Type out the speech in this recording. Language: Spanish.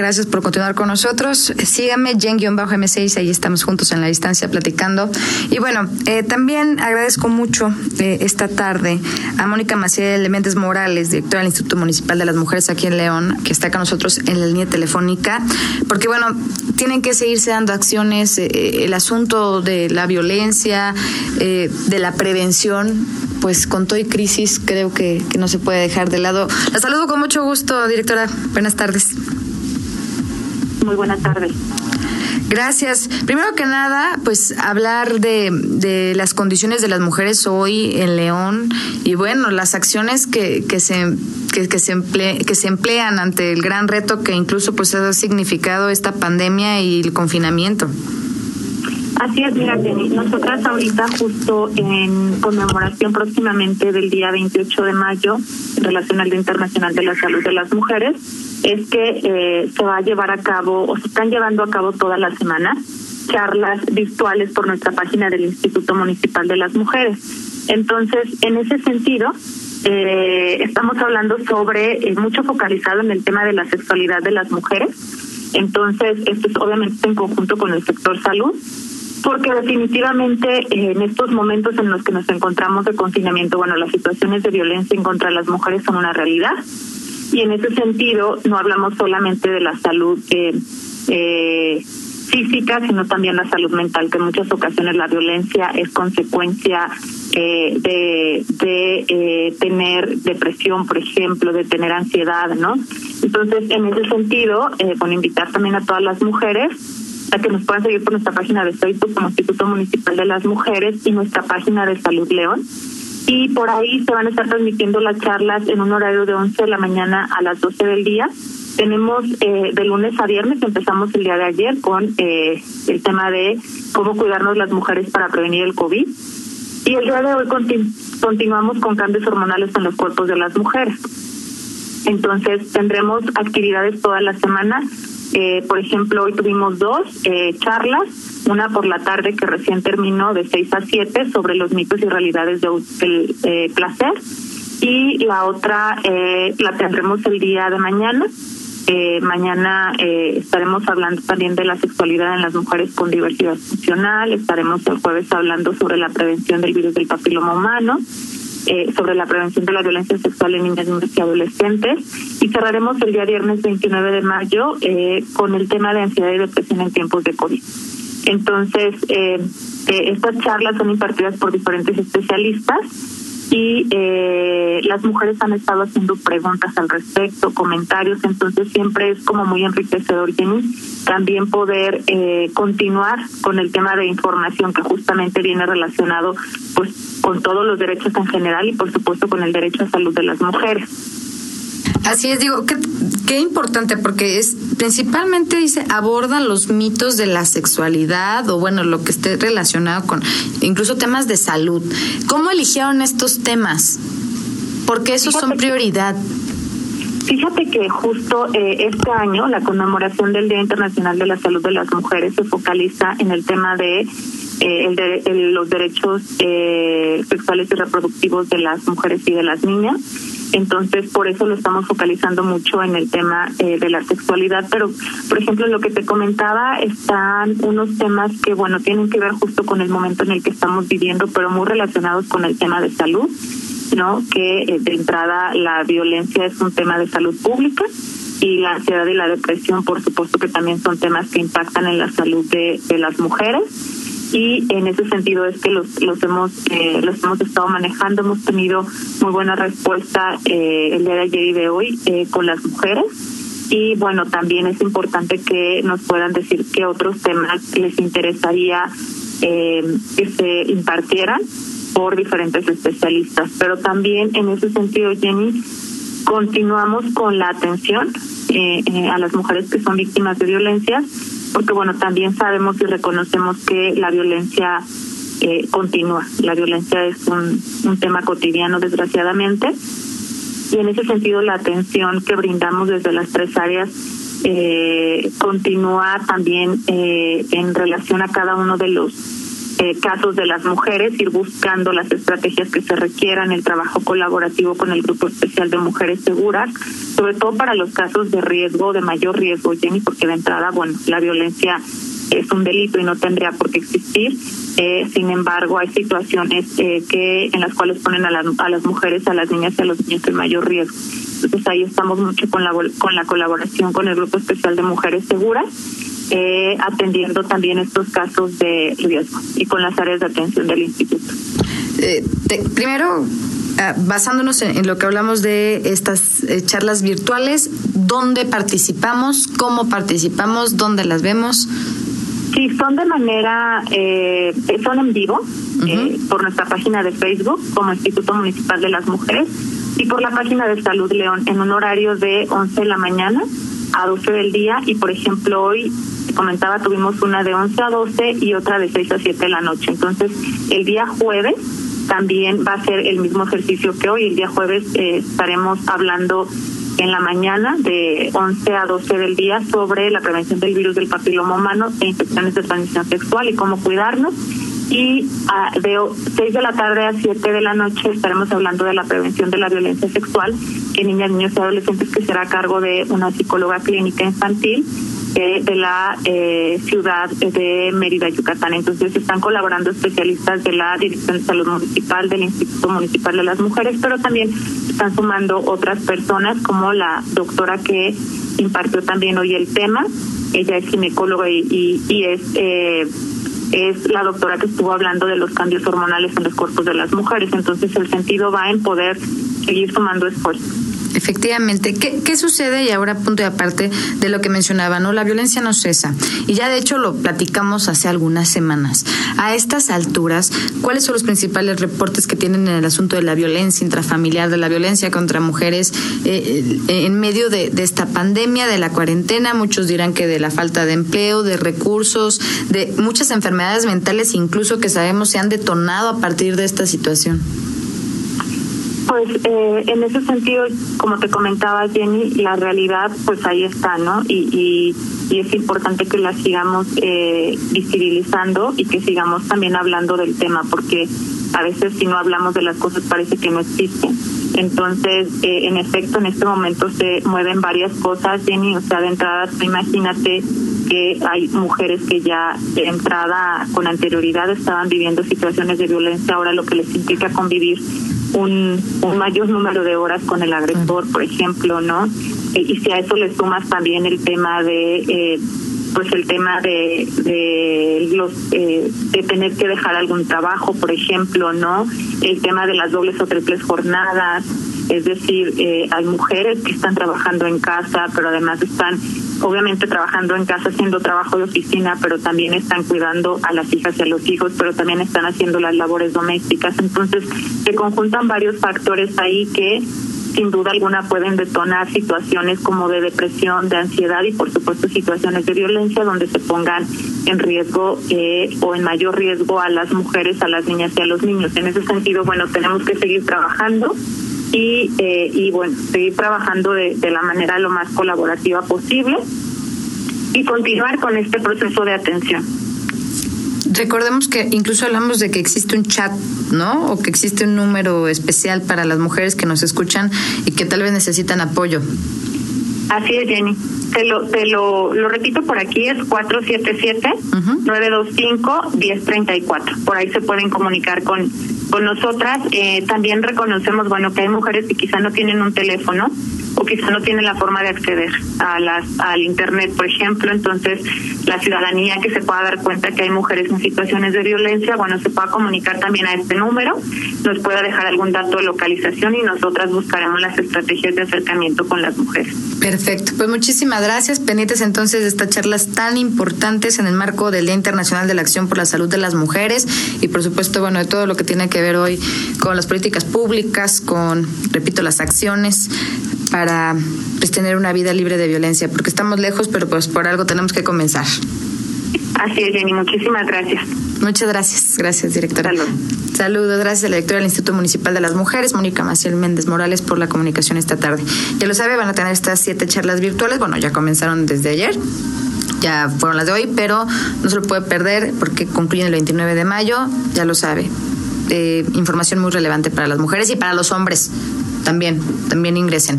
Gracias por continuar con nosotros. Síganme, Jen-M6, ahí estamos juntos en la distancia platicando. Y bueno, eh, también agradezco mucho eh, esta tarde a Mónica Maciel Méndez Morales, directora del Instituto Municipal de las Mujeres aquí en León, que está con nosotros en la línea telefónica, porque bueno, tienen que seguirse dando acciones, eh, el asunto de la violencia, de la prevención, pues con todo y crisis creo que no se puede dejar de lado. La saludo con mucho gusto, directora. Buenas tardes. Muy buenas tardes. Gracias. Primero que nada, pues hablar de, de, las condiciones de las mujeres hoy en León y bueno, las acciones que, que se que, que se emple, que se emplean ante el gran reto que incluso pues ha significado esta pandemia y el confinamiento. Así es, mira, nosotras ahorita justo en conmemoración próximamente del día 28 de mayo en relación al Día Internacional de la Salud de las Mujeres, es que eh, se va a llevar a cabo o se están llevando a cabo toda la semana charlas virtuales por nuestra página del Instituto Municipal de las Mujeres. Entonces, en ese sentido, eh, estamos hablando sobre, eh, mucho focalizado en el tema de la sexualidad de las mujeres. Entonces, esto es obviamente en conjunto con el sector salud, porque definitivamente en estos momentos en los que nos encontramos de confinamiento, bueno, las situaciones de violencia en contra de las mujeres son una realidad y en ese sentido no hablamos solamente de la salud eh, eh, física, sino también la salud mental, que en muchas ocasiones la violencia es consecuencia eh, de, de eh, tener depresión, por ejemplo, de tener ansiedad, ¿no? Entonces, en ese sentido, eh, bueno, invitar también a todas las mujeres a que nos puedan seguir por nuestra página de Facebook como Instituto Municipal de las Mujeres y nuestra página de Salud León y por ahí se van a estar transmitiendo las charlas en un horario de 11 de la mañana a las 12 del día. Tenemos eh, de lunes a viernes, empezamos el día de ayer con eh, el tema de cómo cuidarnos las mujeres para prevenir el COVID. Y el día de hoy continuamos con cambios hormonales en los cuerpos de las mujeres. Entonces tendremos actividades toda la semana. Eh, por ejemplo, hoy tuvimos dos eh, charlas una por la tarde que recién terminó de 6 a 7 sobre los mitos y realidades del eh, placer y la otra eh, la tendremos el día de mañana. Eh, mañana estaremos hablando también de la sexualidad en las mujeres con diversidad funcional, estaremos el jueves hablando sobre la prevención del virus del papiloma humano, eh, sobre la prevención de la violencia sexual en niñas, niños y adolescentes. Y cerraremos el día viernes 29 de mayo eh, con el tema de ansiedad y depresión en tiempos de COVID. Entonces, eh, eh, estas charlas son impartidas por diferentes especialistas y eh, las mujeres han estado haciendo preguntas al respecto, comentarios, entonces siempre es como muy enriquecedor, también poder eh, continuar con el tema de información que justamente viene relacionado pues con todos los derechos en general y por supuesto con el derecho a salud de las mujeres. Así es, digo, qué, qué importante, porque es principalmente dice abordan los mitos de la sexualidad o bueno, lo que esté relacionado con incluso temas de salud. ¿Cómo eligieron estos temas? Porque esos son prioridad. Fíjate que justo eh, este año la conmemoración del Día Internacional de la Salud de las Mujeres se focaliza en el tema de eh, el de, el, los derechos eh, sexuales y reproductivos de las mujeres y de las niñas entonces, por eso lo estamos focalizando mucho en el tema eh, de la sexualidad. Pero, por ejemplo, lo que te comentaba, están unos temas que, bueno, tienen que ver justo con el momento en el que estamos viviendo, pero muy relacionados con el tema de salud, ¿no? Que eh, de entrada la violencia es un tema de salud pública y la ansiedad y la depresión, por supuesto que también son temas que impactan en la salud de, de las mujeres y en ese sentido es que los los hemos eh, los hemos estado manejando. Hemos tenido muy buena respuesta eh, el día de ayer y de hoy eh, con las mujeres. Y bueno también es importante que nos puedan decir qué otros temas les interesaría eh, que se impartieran por diferentes especialistas. Pero también en ese sentido Jenny continuamos con la atención eh, eh, a las mujeres que son víctimas de violencia porque bueno, también sabemos y reconocemos que la violencia eh, continúa. La violencia es un, un tema cotidiano, desgraciadamente, y en ese sentido la atención que brindamos desde las tres áreas eh, continúa también eh, en relación a cada uno de los eh, casos de las mujeres, ir buscando las estrategias que se requieran, el trabajo colaborativo con el Grupo Especial de Mujeres Seguras, sobre todo para los casos de riesgo, de mayor riesgo, Jenny, porque de entrada, bueno, la violencia es un delito y no tendría por qué existir. Eh, sin embargo, hay situaciones eh, que en las cuales ponen a, a las mujeres, a las niñas y a los niños en mayor riesgo. Entonces ahí estamos mucho con la, con la colaboración con el Grupo Especial de Mujeres Seguras, eh, atendiendo también estos casos de riesgo y con las áreas de atención del instituto. Eh, primero, ah, basándonos en, lo que hablamos de estas eh, charlas virtuales, ¿dónde participamos? ¿Cómo participamos? ¿Dónde las vemos? Sí, son de manera, eh, son en vivo eh, por nuestra página de Facebook como Instituto Municipal de las Mujeres y por la página de Salud León en un horario de 11 de la mañana a 12 del día y por ejemplo hoy comentaba tuvimos una de 11 a 12 y otra de 6 a 7 de la noche. Entonces el día jueves también va a ser el mismo ejercicio que hoy. El día jueves eh, estaremos hablando en la mañana de 11 a 12 del día sobre la prevención del virus del papiloma humano e infecciones de transmisión sexual y cómo cuidarnos y uh, de 6 de la tarde a 7 de la noche estaremos hablando de la prevención de la violencia sexual en niñas, niños y adolescentes que será a cargo de una psicóloga clínica infantil eh, de la eh, ciudad de Mérida, Yucatán. Entonces están colaborando especialistas de la Dirección de Salud Municipal, del Instituto Municipal de las Mujeres, pero también están sumando otras personas como la doctora que impartió también hoy el tema. Ella es ginecóloga y, y, y es... Eh, es la doctora que estuvo hablando de los cambios hormonales en los cuerpos de las mujeres. Entonces el sentido va en poder seguir sumando esfuerzos. Efectivamente. ¿Qué, ¿Qué, sucede? Y ahora punto y aparte de lo que mencionaba, ¿no? La violencia no cesa. Y ya de hecho lo platicamos hace algunas semanas. A estas alturas, ¿cuáles son los principales reportes que tienen en el asunto de la violencia intrafamiliar, de la violencia contra mujeres eh, eh, en medio de, de esta pandemia, de la cuarentena? Muchos dirán que de la falta de empleo, de recursos, de muchas enfermedades mentales incluso que sabemos se han detonado a partir de esta situación. Pues eh, en ese sentido, como te comentaba Jenny, la realidad pues ahí está, ¿no? Y, y, y es importante que la sigamos eh, visibilizando y que sigamos también hablando del tema, porque a veces si no hablamos de las cosas parece que no existen. Entonces, eh, en efecto, en este momento se mueven varias cosas, Jenny, o sea, de entrada, imagínate que hay mujeres que ya de entrada con anterioridad estaban viviendo situaciones de violencia, ahora lo que les implica convivir un, un mayor número de horas con el agresor, por ejemplo, ¿no? Eh, y si a eso le sumas también el tema de eh, pues el tema de de los eh, de tener que dejar algún trabajo por ejemplo no el tema de las dobles o triples jornadas es decir eh, hay mujeres que están trabajando en casa pero además están obviamente trabajando en casa haciendo trabajo de oficina, pero también están cuidando a las hijas y a los hijos, pero también están haciendo las labores domésticas. Entonces, se conjuntan varios factores ahí que sin duda alguna pueden detonar situaciones como de depresión, de ansiedad y por supuesto situaciones de violencia donde se pongan en riesgo eh, o en mayor riesgo a las mujeres, a las niñas y a los niños. En ese sentido, bueno, tenemos que seguir trabajando y, eh, y bueno, seguir trabajando de, de la manera lo más colaborativa posible y continuar con este proceso de atención. Recordemos que incluso hablamos de que existe un chat, ¿no? O que existe un número especial para las mujeres que nos escuchan y que tal vez necesitan apoyo. Así es, Jenny. Te lo, te lo, lo repito por aquí, es 477-925-1034. Por ahí se pueden comunicar con, con nosotras. Eh, también reconocemos, bueno, que hay mujeres que quizá no tienen un teléfono o quizá no tienen la forma de acceder a las al internet, por ejemplo, entonces la ciudadanía que se pueda dar cuenta que hay mujeres en situaciones de violencia, bueno, se pueda comunicar también a este número, nos pueda dejar algún dato de localización y nosotras buscaremos las estrategias de acercamiento con las mujeres. Perfecto, pues muchísimas gracias, pendientes entonces de estas charlas tan importantes en el marco del Día Internacional de la Acción por la Salud de las Mujeres y por supuesto, bueno, de todo lo que tiene que ver hoy con las políticas públicas, con, repito, las acciones para pues, tener una vida libre de violencia, porque estamos lejos, pero pues por algo tenemos que comenzar. Así es, Jenny, muchísimas gracias. Muchas gracias, gracias, directora. Salud. Saludos, gracias a la directora del Instituto Municipal de las Mujeres, Mónica Maciel Méndez Morales, por la comunicación esta tarde. Ya lo sabe, van a tener estas siete charlas virtuales, bueno, ya comenzaron desde ayer ya fueron las de hoy, pero no se lo puede perder porque concluyen el 29 de mayo, ya lo sabe. Eh, información muy relevante para las mujeres y para los hombres también, también ingresen.